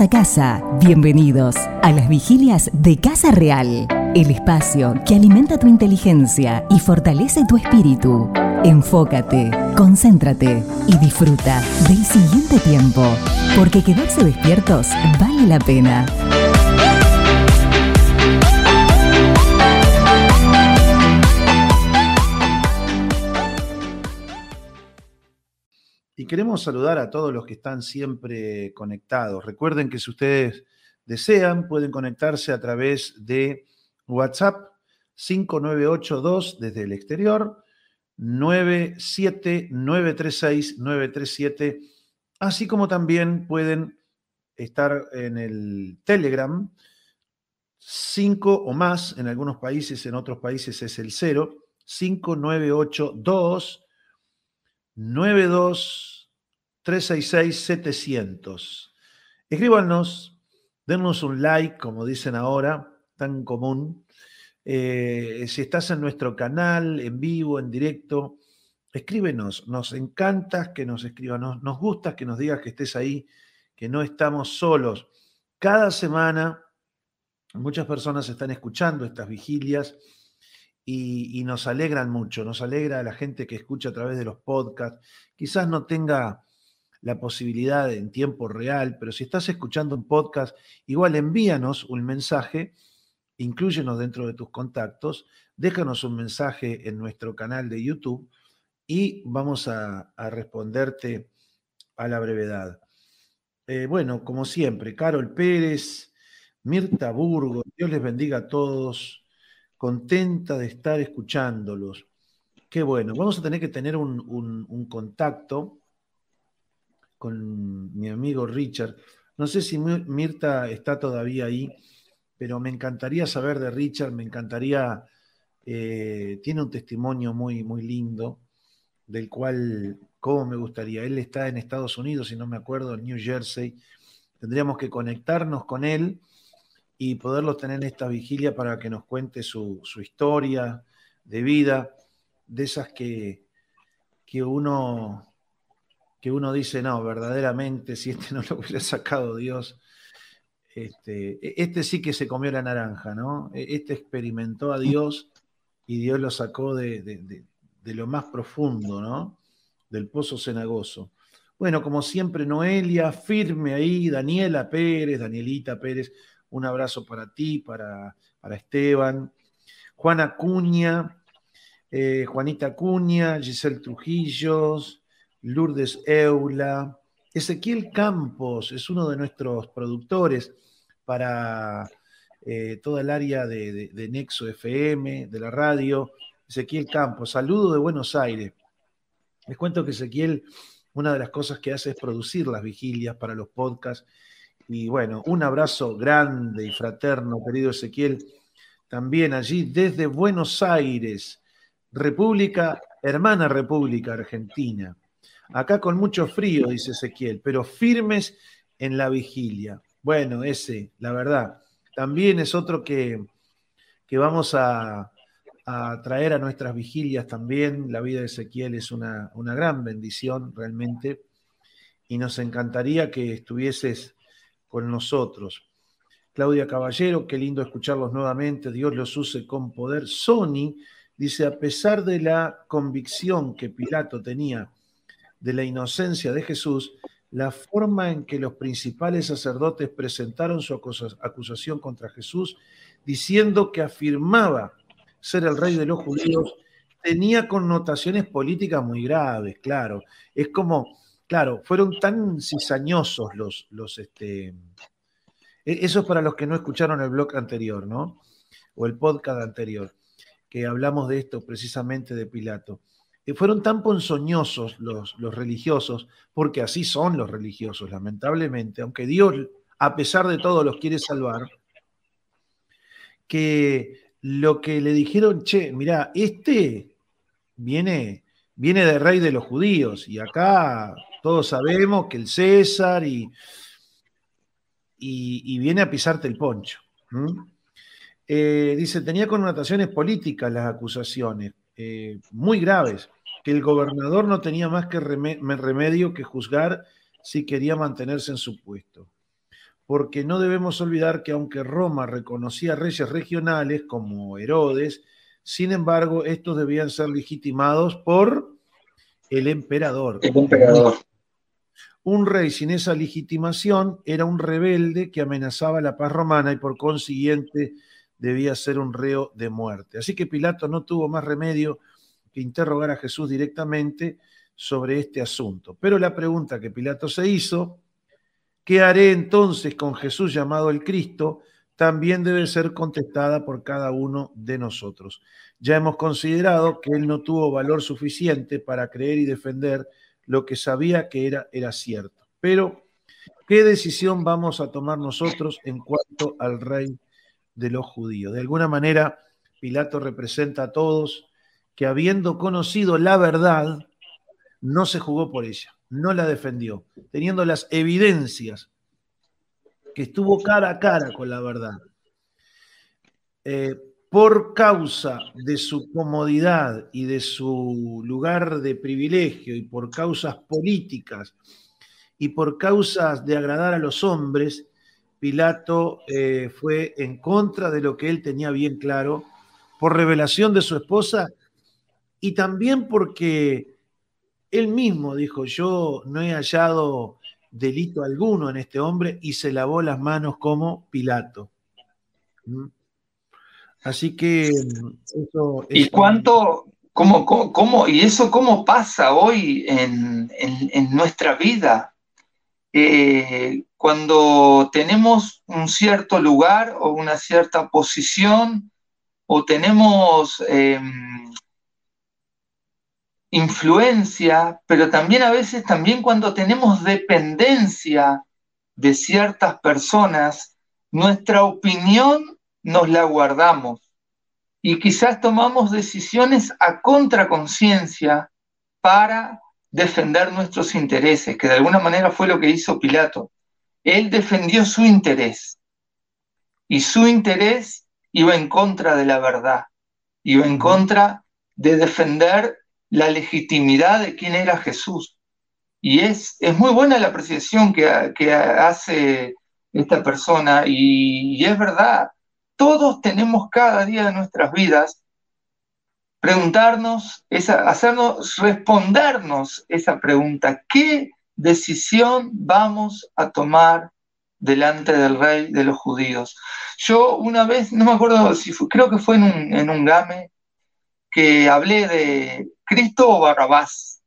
A casa, bienvenidos a las vigilias de Casa Real, el espacio que alimenta tu inteligencia y fortalece tu espíritu. Enfócate, concéntrate y disfruta del siguiente tiempo, porque quedarse despiertos vale la pena. Y queremos saludar a todos los que están siempre conectados. Recuerden que si ustedes desean, pueden conectarse a través de WhatsApp 5982 desde el exterior, 97936-937, así como también pueden estar en el Telegram, 5 o más, en algunos países, en otros países es el 0, 5982 92 366 700. Escríbanos, denos un like, como dicen ahora, tan común. Eh, si estás en nuestro canal, en vivo, en directo, escríbenos. Nos encanta que nos escriban, nos, nos gusta que nos digas que estés ahí, que no estamos solos. Cada semana muchas personas están escuchando estas vigilias y, nos alegran mucho, nos alegra a la gente que escucha a través de los podcasts. Quizás no tenga la posibilidad en tiempo real, pero si estás escuchando un podcast, igual envíanos un mensaje, incluyenos dentro de tus contactos, déjanos un mensaje en nuestro canal de YouTube y vamos a, responderte a la brevedad. Eh, bueno, como siempre, Carol Pérez, Mirta Burgo, Dios les bendiga a todos contenta de estar escuchándolos. Qué bueno. Vamos a tener que tener un, contacto con mi amigo Richard. No sé si Mirta está todavía ahí, pero me encantaría saber de Richard, me encantaría, eh, tiene un testimonio muy, muy lindo, del cual, ¿cómo me gustaría? Él está en Estados Unidos, si no me acuerdo, en New Jersey. Tendríamos que conectarnos con él y poderlos tener en esta vigilia para que nos cuente su, historia de vida, de esas que, que, uno, que uno dice, no, verdaderamente, si este no lo hubiera sacado Dios, este, este sí que se comió la naranja, ¿no? E, este experimentó a Dios y Dios lo sacó de, de lo más profundo, ¿no? Del pozo cenagoso. Bueno, como siempre, Noelia, firme ahí, Daniela Pérez, Danielita Pérez, un abrazo para ti, para, para Esteban. Juana Cuña, eh, Juanita Cuña, Giselle Trujillos, Lourdes Eula. Ezequiel Campos es uno de nuestros productores para eh, toda el área de, de, Nexo FM, de la radio. Ezequiel Campos, saludo de Buenos Aires. Les cuento que Ezequiel, una de las cosas que hace es producir las vigilias para los podcasts y bueno, un abrazo grande y fraterno, querido Ezequiel, también allí desde Buenos Aires, República, hermana República Argentina. Acá con mucho frío, dice Ezequiel, pero firmes en la vigilia. Bueno, ese, la verdad, también es otro que, que vamos a, a, traer a nuestras vigilias también. La vida de Ezequiel es una, una gran bendición realmente y nos encantaría que estuvieses con nosotros. Claudia Caballero, qué lindo escucharlos nuevamente, Dios los use con poder. Sony dice, a pesar de la convicción que Pilato tenía de la inocencia de Jesús, la forma en que los principales sacerdotes presentaron su acusación contra Jesús, diciendo que afirmaba ser el rey de los judíos, tenía connotaciones políticas muy graves, claro. Es como Claro, fueron tan cizañosos los, los este, e, eso es para los que no escucharon el blog anterior, ¿no? O el podcast anterior, que hablamos de esto precisamente de Pilato. Eh, fueron tan ponzoñosos los, los religiosos, porque así son los religiosos, lamentablemente, aunque Dios, a pesar de todo, los quiere salvar, que lo que le dijeron, che, mira, este viene, viene de rey de los judíos, y acá todos sabemos que el César y, y, viene a pisarte el poncho. Eh, dice, tenía connotaciones políticas las acusaciones, eh, muy graves, que el gobernador no tenía más que remedio que juzgar si quería mantenerse en su puesto. porque no debemos olvidar que aunque Roma reconocía reyes regionales como Herodes, sin embargo, estos debían ser legitimados por el emperador. El emperador. Un rey sin esa legitimación era un rebelde que amenazaba la paz romana y por consiguiente debía ser un reo de muerte. Así que Pilato no tuvo más remedio que interrogar a Jesús directamente sobre este asunto. Pero la pregunta que Pilato se hizo ¿Qué haré entonces con Jesús llamado el Cristo? También debe ser contestada por cada uno de nosotros. Ya hemos considerado que él no tuvo valor suficiente para creer y defender lo que sabía que era, era cierto. Pero, ¿qué decisión vamos a tomar nosotros en cuanto al rey de los judíos? De alguna manera, Pilato representa a todos que habiendo conocido la verdad, no se jugó por ella no la defendió, teniendo las evidencias que estuvo cara a cara con la verdad. Eh, por causa de su comodidad y de su lugar de privilegio y por causas políticas y por causas de agradar a los hombres, Pilato eh, fue en contra de lo que él tenía bien claro, por revelación de su esposa y también porque él mismo dijo, yo no he hallado delito alguno en este hombre y se lavó las manos como Pilato. ¿Mm? Así que eso... ¿Y cuánto, cómo, cómo, y eso cómo pasa hoy en, nuestra vida? Eh, cuando tenemos un cierto lugar o una cierta posición o tenemos... Em, influencia, pero también a veces, también cuando tenemos dependencia de ciertas personas, nuestra opinión nos la guardamos. Y quizás tomamos decisiones a contraconciencia para defender nuestros intereses, que de alguna manera fue lo que hizo Pilato. Él defendió su interés. Y su interés iba en contra de la verdad, iba en contra de defender la legitimidad de quién era Jesús. Y es, es muy buena la apreciación que, hace esta persona. Y, es verdad, todos tenemos cada día de nuestras vidas preguntarnos, esa, hacernos, respondernos esa pregunta, ¿qué decisión vamos a tomar delante del rey de los judíos? Yo una vez, no me acuerdo si fue, creo que fue en un, en un game, que hablé de Cristo o Barrabás.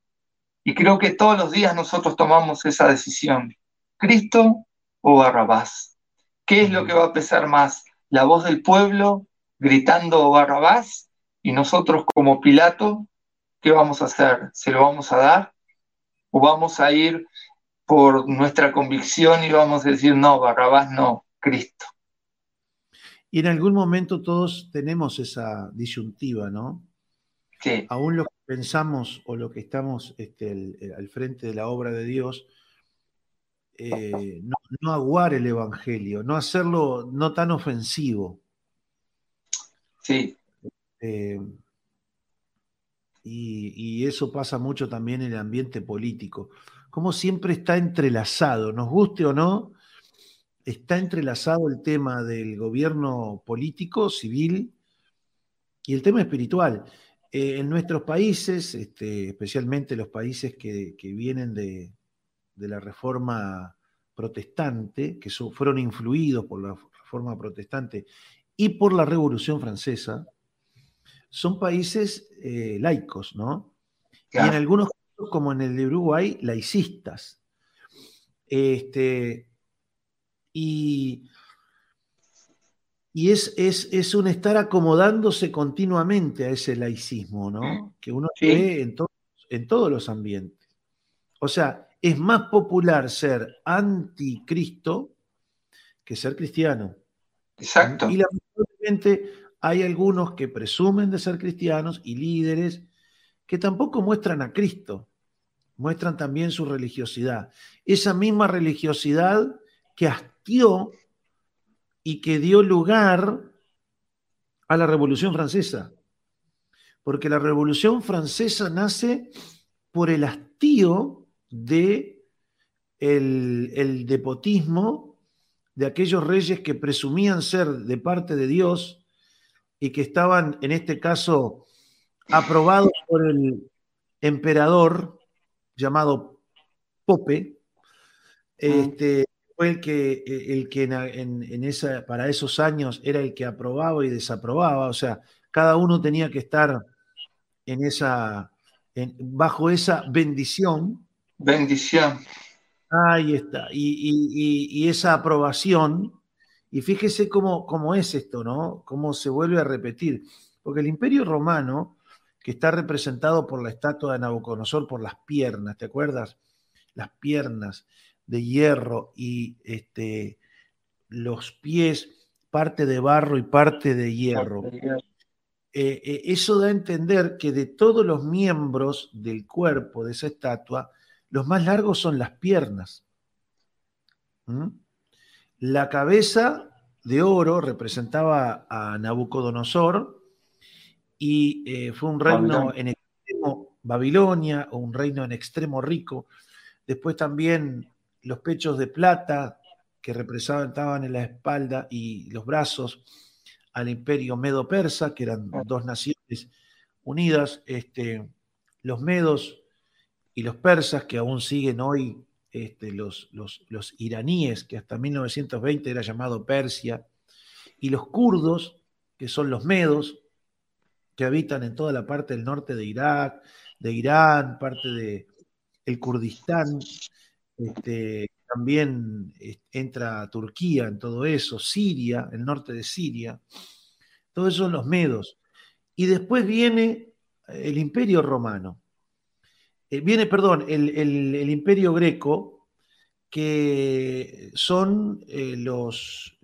Y creo que todos los días nosotros tomamos esa decisión. Cristo o Barrabás. ¿Qué es lo que va a pesar más? ¿La voz del pueblo gritando Barrabás? Y nosotros como Pilato, ¿qué vamos a hacer? ¿Se lo vamos a dar? ¿O vamos a ir por nuestra convicción y vamos a decir, no, Barrabás no, Cristo? Y en algún momento todos tenemos esa disyuntiva, ¿no? Aún lo que pensamos o lo que estamos este, al frente de la obra de Dios, eh, no, aguar el Evangelio, no hacerlo no tan ofensivo. Sí. Eh, y, eso pasa mucho también en el ambiente político. Como siempre está entrelazado, nos guste o no, está entrelazado el tema del gobierno político, civil, y el tema espiritual. Eh, en nuestros países, este, especialmente los países que, vienen de, la reforma protestante, que fueron influidos por la reforma protestante y por la Revolución Francesa, son países eh, laicos, ¿no? Y en algunos casos, como en el de Uruguay, laicistas. Este, y y es, es, un estar acomodándose continuamente a ese laicismo, ¿no? Que uno ve en, en todos los ambientes. O sea, es más popular ser anticristo que ser cristiano. Exacto. Y lamentablemente hay algunos que presumen de ser cristianos y líderes que tampoco muestran a Cristo, muestran también su religiosidad. Esa misma religiosidad que hastió y que dio lugar a la Revolución Francesa. Porque la Revolución Francesa nace por el hastío de el, depotismo de aquellos reyes que presumían ser de parte de Dios y que estaban, en este caso, aprobados por el emperador llamado Pope, este, fue el que, el que en, esa, para esos años era el que aprobaba y desaprobaba, o sea, cada uno tenía que estar en esa, bajo esa bendición. Bendición. Ahí está. Y, esa aprobación, y fíjese cómo, cómo, es esto, ¿no? Cómo se vuelve a repetir. Porque el imperio romano, que está representado por la estatua de Nabucodonosor, por las piernas, ¿te acuerdas? Las piernas de hierro y este, los pies, parte de barro y parte de hierro. Eh, eh, eso da a entender que de todos los miembros del cuerpo de esa estatua, los más largos son las piernas. ¿Mm? La cabeza de oro representaba a Nabucodonosor y eh, fue un reino en extremo Babilonia o un reino en extremo rico. Después también los pechos de plata que representaban en la espalda y los brazos al imperio medo-persa, que eran dos naciones unidas, este, los medos y los persas, que aún siguen hoy este, los, los, iraníes, que hasta 1920 era llamado Persia, y los kurdos, que son los medos, que habitan en toda la parte del norte de Irak, de Irán, parte de el Kurdistán, este, también entra Turquía en todo eso, Siria, el norte de Siria, todo eso son los medos. Y después viene el imperio romano, eh, viene, perdón, el, imperio greco, que son eh, los,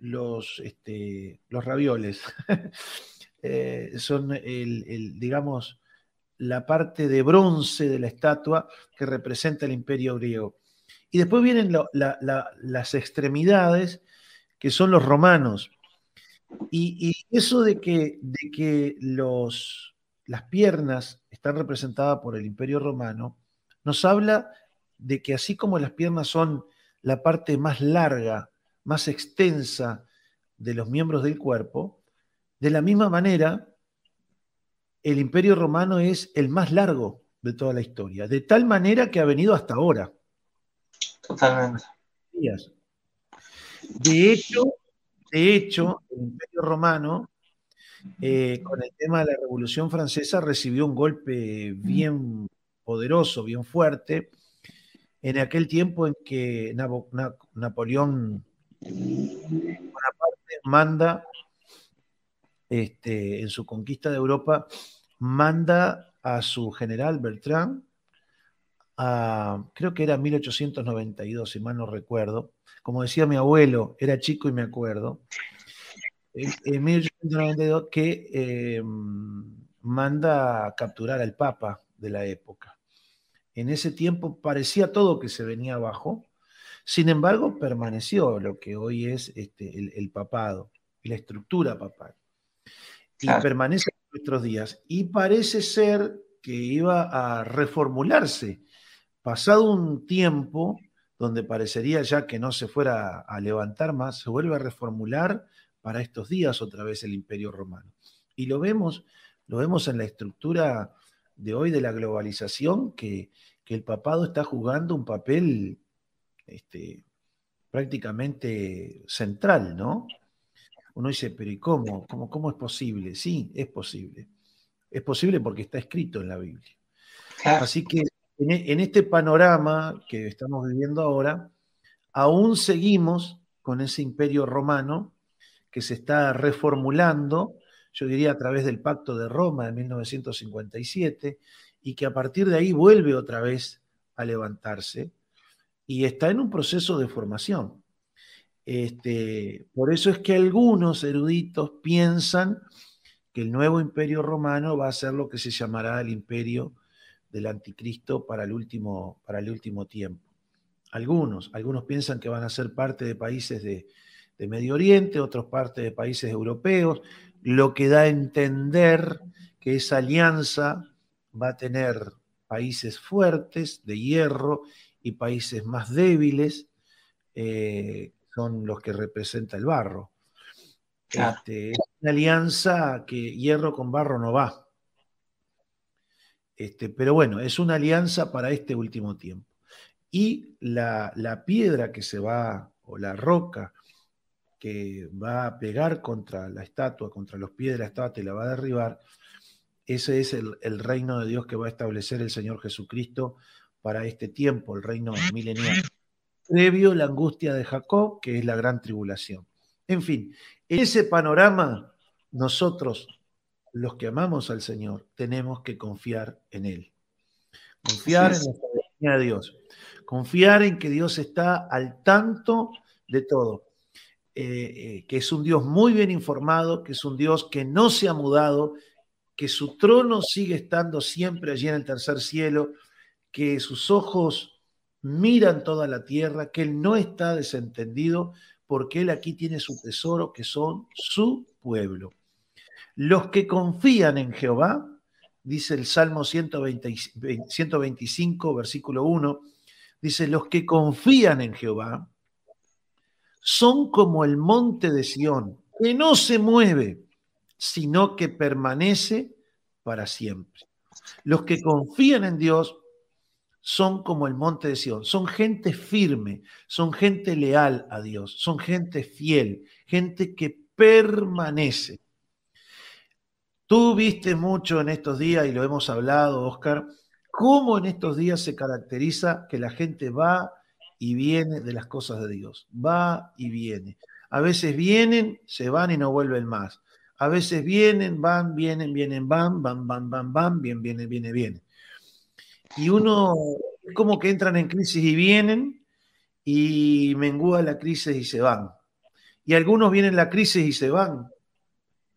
los, este, los ravioles, eh, son el, digamos, la parte de bronce de la estatua que representa el imperio griego. Y después vienen las extremidades, que son los romanos. Y, eso de que, de que los, las piernas están representadas por el imperio romano, nos habla de que así como las piernas son la parte más larga, más extensa de los miembros del cuerpo, de la misma manera, el imperio romano es el más largo de toda la historia, de tal manera que ha venido hasta ahora. Totalmente. De hecho, de hecho, el Imperio Romano, eh, con el tema de la Revolución Francesa, recibió un golpe bien poderoso, bien fuerte, en aquel tiempo en que Napoleón manda, este, en su conquista de Europa, manda a su general Bertrand creo que era 1892, si mal no recuerdo. Como decía mi abuelo, era chico y me acuerdo. En 1892 que eh, manda a capturar al Papa de la época. En ese tiempo parecía todo que se venía abajo, sin embargo permaneció lo que hoy es este, el, papado la estructura papal. Y permanece en nuestros días. Y parece ser que iba a reformularse pasado un tiempo donde parecería ya que no se fuera a levantar más, se vuelve a reformular para estos días otra vez el imperio romano. Y lo vemos, lo vemos en la estructura de hoy de la globalización, que, el papado está jugando un papel este, prácticamente central, ¿no? Uno dice, pero ¿y cómo? cómo? ¿Cómo es posible? Sí, es posible. Es posible porque está escrito en la Biblia. Así que e, en, este panorama que estamos viviendo ahora, aún seguimos con ese imperio romano que se está reformulando, yo diría a través del Pacto de Roma de 1957, y que a partir de ahí vuelve otra vez a levantarse y está en un proceso de formación. Este, por eso es que algunos eruditos piensan que el nuevo imperio romano va a ser lo que se llamará el imperio del anticristo para el último, para el último tiempo. Algunos, algunos piensan que van a ser parte de países de, Medio Oriente, otros parte de países europeos, lo que da a entender que esa alianza va a tener países fuertes de hierro y países más débiles, eh, son los que representa el barro. Este, es una alianza que hierro con barro no va. Este, pero bueno, es una alianza para este último tiempo. Y la, la piedra que se va, o la roca que va a pegar contra la estatua, contra los pies de la estatua y la va a derribar, ese es el, el, reino de Dios que va a establecer el Señor Jesucristo para este tiempo, el reino milenial. Previo la angustia de Jacob, que es la gran tribulación. En fin, en ese panorama, nosotros, los que amamos al Señor, tenemos que confiar en Él. Confiar en la soberanía de Dios. Confiar en que Dios está al tanto de todo. Eh, eh, que es un Dios muy bien informado, que es un Dios que no se ha mudado, que su trono sigue estando siempre allí en el tercer cielo, que sus ojos miran toda la tierra, que Él no está desentendido, porque Él aquí tiene su tesoro, que son su pueblo. Los que confían en Jehová, dice el Salmo 125, versículo 1, dice, los que confían en Jehová, son como el monte de Sión, que no se mueve, sino que permanece para siempre. Los que confían en Dios son como el monte de Sión, son gente firme, son gente leal a Dios, son gente fiel, gente que permanece. Tú viste mucho en estos días, y lo hemos hablado, Oscar, cómo en estos días se caracteriza que la gente va y viene de las cosas de Dios. Va y viene. A veces vienen, se van y no vuelven más. A veces vienen, van, vienen, vienen, van, van, van, van, van, bien, viene, viene, viene. Y uno es como que entran en crisis y vienen y mengúa la crisis y se van. Y algunos vienen la crisis y se van.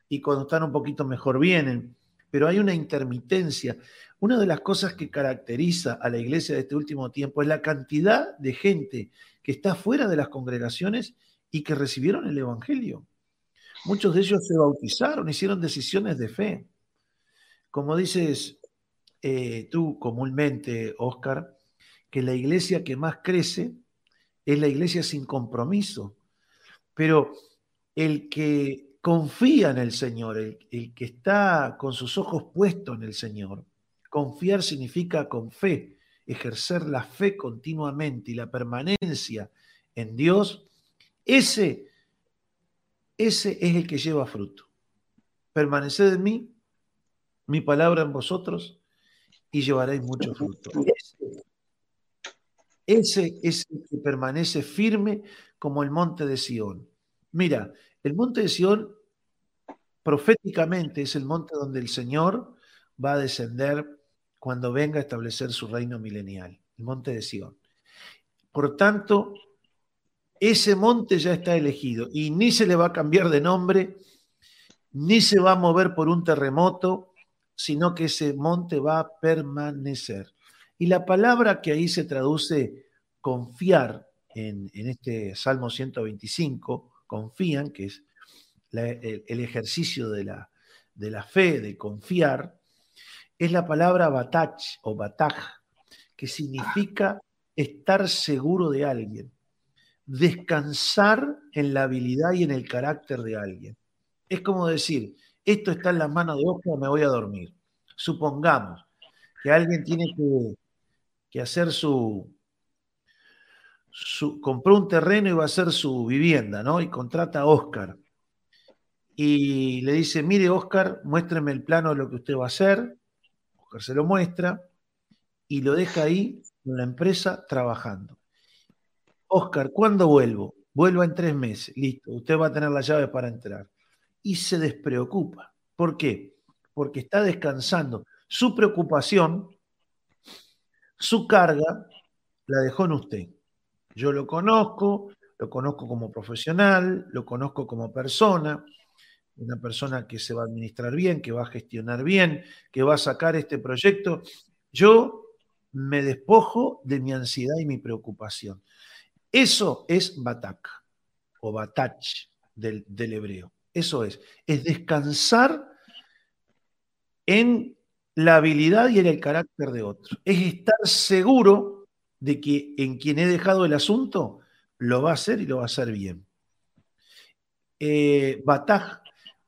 Y cuando están un poquito mejor vienen. Pero hay una intermitencia. Una de las cosas que caracteriza a la iglesia de este último tiempo es la cantidad de gente que está fuera de las congregaciones y que recibieron el Evangelio. Muchos de ellos se bautizaron, hicieron decisiones de fe. Como dices eh, tú comúnmente, Oscar, que la iglesia que más crece es la iglesia sin compromiso. Pero el que confía en el Señor, el que está con sus ojos puestos en el Señor, Confiar significa con fe, ejercer la fe continuamente y la permanencia en Dios. Ese, ese es el que lleva fruto. Permaneced en mí, mi palabra en vosotros, y llevaréis mucho fruto. Ese, es el que permanece firme como el monte de Sión. Mira, el monte de Sión proféticamente es el monte donde el Señor va a descender cuando venga a establecer su reino milenial, el monte de Sión. Por tanto, ese monte ya está elegido y ni se le va a cambiar de nombre, ni se va a mover por un terremoto, sino que ese monte va a permanecer. Y la palabra que ahí se traduce confiar en, este Salmo 125, confían, que es el, ejercicio de la, de la fe, de confiar, es la palabra batach o bataj, que significa estar seguro de alguien, descansar en la habilidad y en el carácter de alguien. Es como decir, esto está en las manos de Oscar, me voy a dormir. Supongamos que alguien tiene que, hacer su, su, compró un terreno y va a hacer su vivienda, ¿no? Y contrata a Oscar. Y le dice, mire Oscar, muéstreme el plano de lo que usted va a hacer, se lo muestra y lo deja ahí en la empresa trabajando. Oscar, ¿cuándo vuelvo? Vuelvo en tres meses. Listo, usted va a tener la llave para entrar. Y se despreocupa. ¿Por qué? Porque está descansando. Su preocupación, su carga, la dejó en usted. Yo lo conozco, lo conozco como profesional, lo conozco como persona, una persona que se va a administrar bien, que va a gestionar bien, que va a sacar este proyecto. Yo me despojo de mi ansiedad y mi preocupación. Eso es batak o batach del, del hebreo. Eso es, es descansar en la habilidad y en el carácter de otro. Es estar seguro de que en quien he dejado el asunto lo va a hacer y lo va a hacer bien. Eh,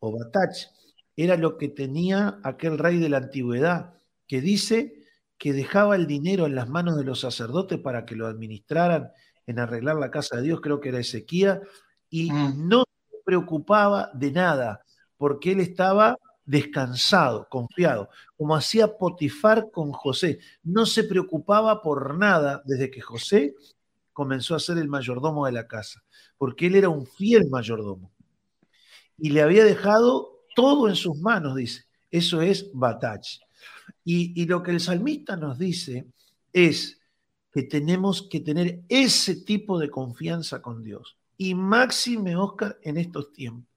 o Batach era lo que tenía aquel rey de la antigüedad, que dice que dejaba el dinero en las manos de los sacerdotes para que lo administraran en arreglar la casa de Dios, creo que era Ezequiel, y mm. no se preocupaba de nada, porque él estaba descansado, confiado, como hacía Potifar con José. No se preocupaba por nada desde que José comenzó a ser el mayordomo de la casa, porque él era un fiel mayordomo. Y le había dejado todo en sus manos, dice. Eso es Batach. Y, lo que el salmista nos dice es que tenemos que tener ese tipo de confianza con Dios. Y máxime, Oscar, en estos tiempos.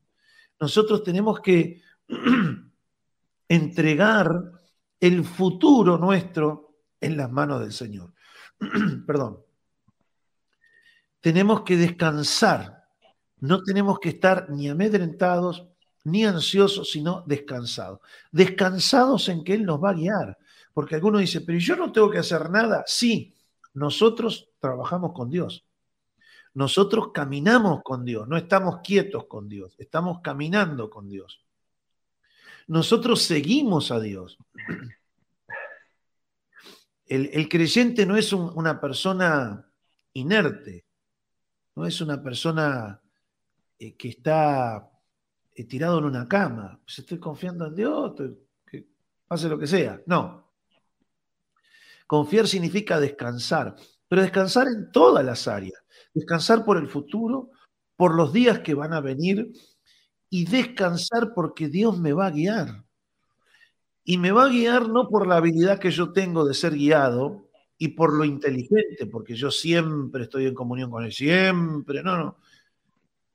Nosotros tenemos que entregar el futuro nuestro en las manos del Señor. Perdón. Tenemos que descansar. No tenemos que estar ni amedrentados ni ansiosos, sino descansados. Descansados en que Él nos va a guiar. Porque alguno dice, pero yo no tengo que hacer nada. Sí, nosotros trabajamos con Dios. Nosotros caminamos con Dios, no estamos quietos con Dios, estamos caminando con Dios. Nosotros seguimos a Dios. El, creyente no es una persona inerte, no es una persona eh, que está eh, tirado en una cama. Pues estoy confiando en Dios, que pase lo que sea. No. Confiar significa descansar, pero descansar en todas las áreas. Descansar por el futuro, por los días que van a venir y descansar porque Dios me va a guiar. Y me va a guiar no por la habilidad que yo tengo de ser guiado y por lo inteligente, porque yo siempre estoy en comunión con Él, siempre, no, no,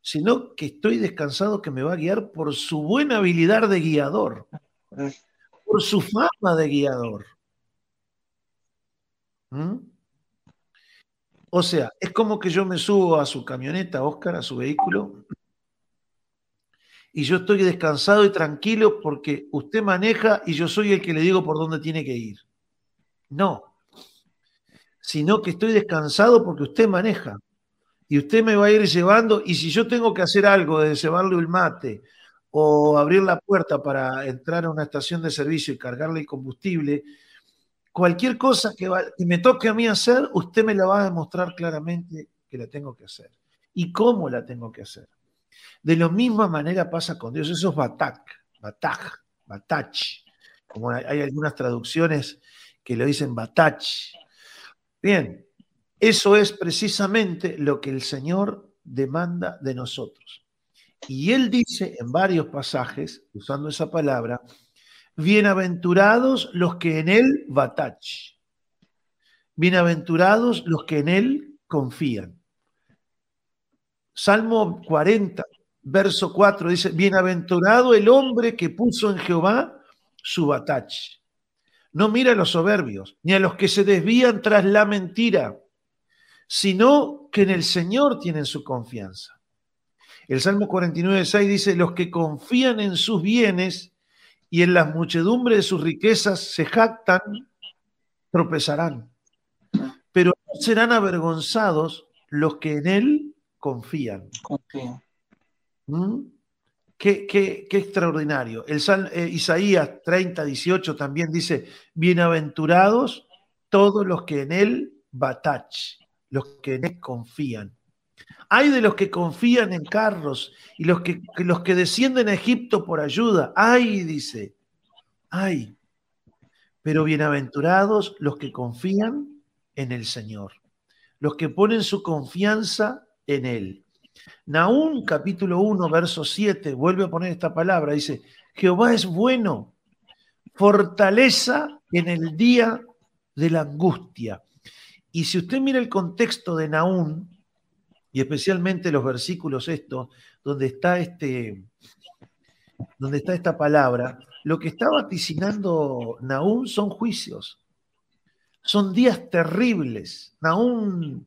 sino que estoy descansado que me va a guiar por su buena habilidad de guiador, por su fama de guiador. ¿Mm? O sea, es como que yo me subo a su camioneta, Oscar, a su vehículo, y yo estoy descansado y tranquilo porque usted maneja y yo soy el que le digo por dónde tiene que ir. No, sino que estoy descansado porque usted maneja y usted me va a ir llevando y si yo tengo que hacer algo de llevarle el mate o abrir la puerta para entrar a una estación de servicio y cargarle el combustible, cualquier cosa que, me toque a mí hacer, usted me la va a demostrar claramente que la tengo que hacer y cómo la tengo que hacer. De la misma manera pasa con Dios. Eso es batak, bataj, batach. Como hay algunas traducciones que lo dicen batach. Bien, eso es precisamente lo que el Señor demanda de nosotros. Y Él dice en varios pasajes, usando esa palabra, bienaventurados los que en Él batach. Bienaventurados los que en Él confían. Salmo 40, verso 4 dice, bienaventurado el hombre que puso en Jehová su batach. No mira a los soberbios, ni a los que se desvían tras la mentira, sino que en el Señor tienen su confianza. El Salmo 49, 6 dice, los que confían en sus bienes y en las muchedumbres de sus riquezas se jactan, tropezarán. Pero no serán avergonzados los que en Él confían. ¿Mm? Qué, extraordinario. El eh, Isaías 30, 18 también dice, bienaventurados todos los que en él batach, los que en él confían. Hay de los que confían en carros y los que, los que descienden a Egipto por ayuda. Ay, dice, ay. Pero bienaventurados los que confían en el Señor, los que ponen su confianza en Él. Nahum capítulo 1, verso 7, vuelve a poner esta palabra, dice, Jehová es bueno, fortaleza en el día de la angustia. Y si usted mira el contexto de Nahum, y especialmente los versículos estos, donde está este, donde está esta palabra, lo que está vaticinando Nahum son juicios. Son días terribles. Nahum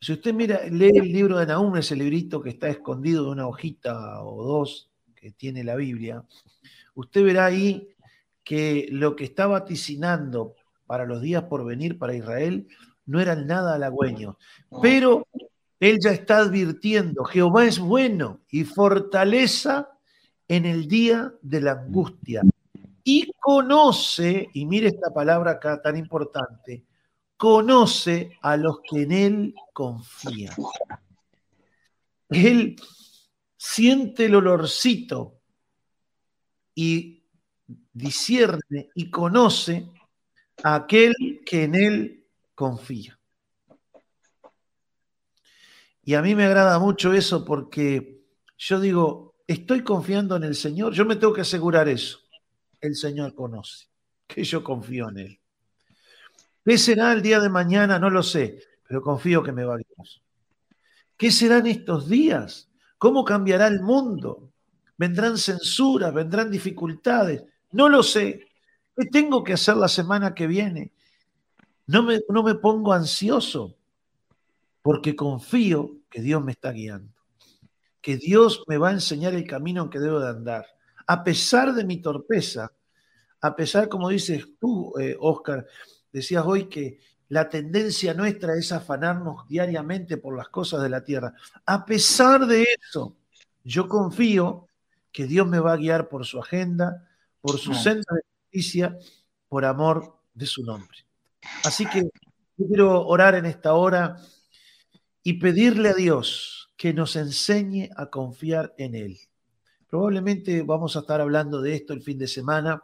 si usted mira, lee el libro de Nahum, ese librito que está escondido de una hojita o dos que tiene la Biblia, usted verá ahí que lo que está vaticinando para los días por venir para Israel no eran nada halagüeños. Pero Él ya está advirtiendo, Jehová es bueno y fortaleza en el día de la angustia. Y conoce, y mire esta palabra acá tan importante, conoce a los que en Él confían. Él siente el olorcito y discierne y conoce aquel que en Él confía. Y a mí me agrada mucho eso porque yo digo, estoy confiando en el Señor, yo me tengo que asegurar eso. El Señor conoce, que yo confío en Él. ¿Qué será el día de mañana? No lo sé, pero confío que me va bien. ¿Qué serán estos días? ¿Cómo cambiará el mundo? ¿Vendrán censuras? ¿Vendrán dificultades? No lo sé. ¿Qué tengo que hacer la semana que viene? No me, no me pongo ansioso porque confío que Dios me está guiando, que Dios me va a enseñar el camino en que debo de andar. A pesar de mi torpeza, a pesar, como dices tú, Oscar, eh, decías hoy que la tendencia nuestra es afanarnos diariamente por las cosas de la tierra. A pesar de eso, yo confío que Dios me va a guiar por su agenda, por su senda de por amor de su nombre. Así que quiero orar en esta hora y pedirle a Dios que nos enseñe a confiar en Él. Probablemente vamos a estar hablando de esto el fin de semana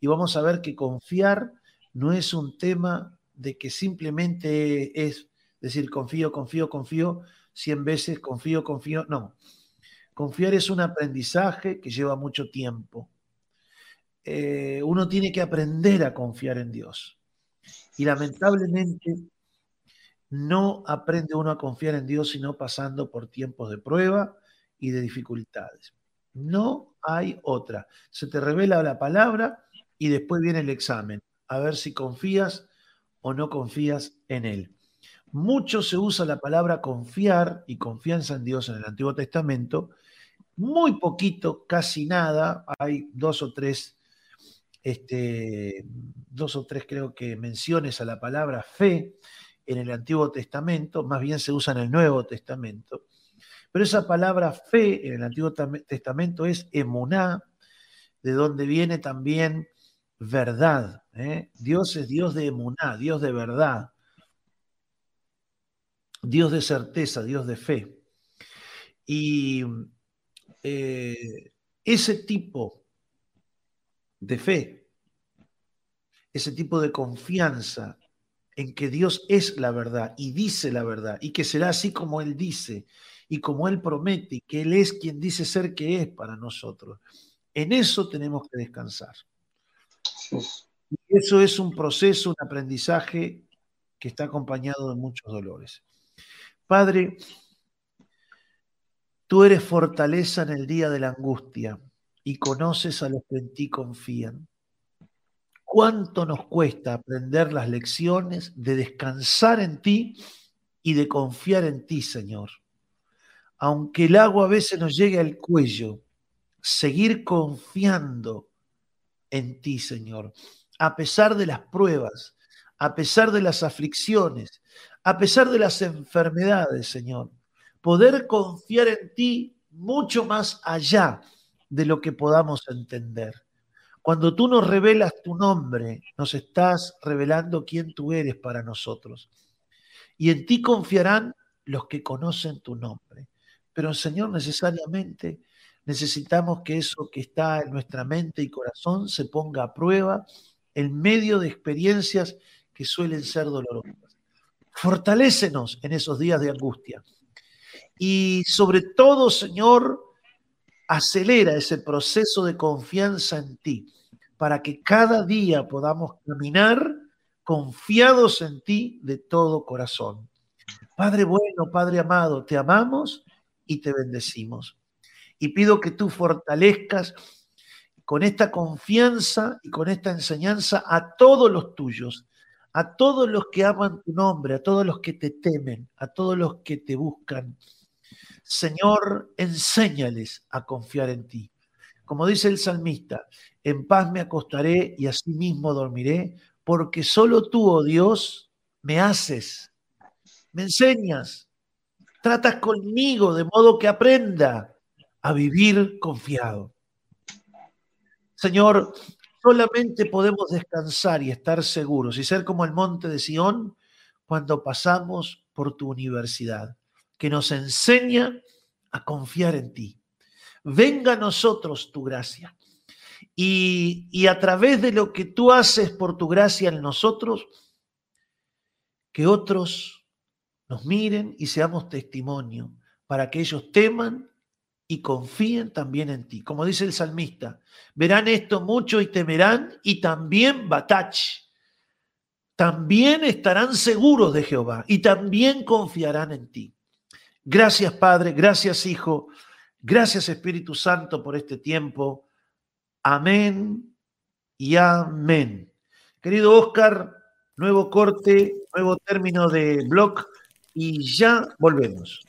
y vamos a ver que confiar no es un tema de que simplemente es decir confío, confío, confío, cien veces confío, confío. No, confiar es un aprendizaje que lleva mucho tiempo. Eh, uno tiene que aprender a confiar en Dios. Y lamentablemente no aprende uno a confiar en Dios sino pasando por tiempos de prueba y de dificultades. No hay otra. Se te revela la palabra y después viene el examen a ver si confías o no confías en Él. Mucho se usa la palabra confiar y confianza en Dios en el Antiguo Testamento. Muy poquito, casi nada. Hay dos o tres, este, dos o tres creo que menciones a la palabra fe en el Antiguo Testamento, más bien se usa en el Nuevo Testamento. Pero esa palabra fe en el Antiguo Testamento es emuná, de donde viene también verdad. ¿eh? Dios es Dios de emuná, Dios de verdad, Dios de certeza, Dios de fe. Y eh, ese tipo de fe, ese tipo de confianza en que Dios es la verdad y dice la verdad y que será así como Él dice y como Él promete y que Él es quien dice ser que es para nosotros. En eso tenemos que descansar. Y eso es un proceso, un aprendizaje que está acompañado de muchos dolores. Padre, tú eres fortaleza en el día de la angustia y conoces a los que en ti confían. ¿Cuánto nos cuesta aprender las lecciones de descansar en ti y de confiar en ti, Señor? Aunque el agua a veces nos llegue al cuello, seguir confiando en ti, Señor, a pesar de las pruebas, a pesar de las aflicciones, a pesar de las enfermedades, Señor. Poder confiar en ti mucho más allá de lo que podamos entender. Cuando tú nos revelas tu nombre, nos estás revelando quién tú eres para nosotros. Y en ti confiarán los que conocen tu nombre. Pero Señor, necesariamente necesitamos que eso que está en nuestra mente y corazón se ponga a prueba en medio de experiencias que suelen ser dolorosas. Fortalécenos en esos días de angustia. Y sobre todo, Señor, acelera ese proceso de confianza en ti para que cada día podamos caminar confiados en ti de todo corazón. Padre bueno, Padre amado, te amamos y te bendecimos y pido que tú fortalezcas con esta confianza y con esta enseñanza a todos los tuyos, a todos los que aman tu nombre, a todos los que te temen, a todos los que te buscan. Señor, enséñales a confiar en ti. Como dice el salmista, en paz me acostaré y asimismo dormiré, porque solo tú, oh Dios, me haces, me enseñas tratas conmigo de modo que aprenda a vivir confiado. Señor, solamente podemos descansar y estar seguros y ser como el monte de Sión cuando pasamos por tu universidad, que nos enseña a confiar en ti. Venga a nosotros tu gracia. Y, y a través de lo que tú haces por tu gracia en nosotros, que otros nos miren y seamos testimonio para que ellos teman y confíen también en ti. Como dice el salmista, verán esto mucho y temerán y también batach. También estarán seguros de Jehová y también confiarán en ti. Gracias Padre, gracias Hijo, gracias Espíritu Santo por este tiempo. Amén y amén. Querido Oscar, nuevo corte, nuevo término de blog y ya volvemos.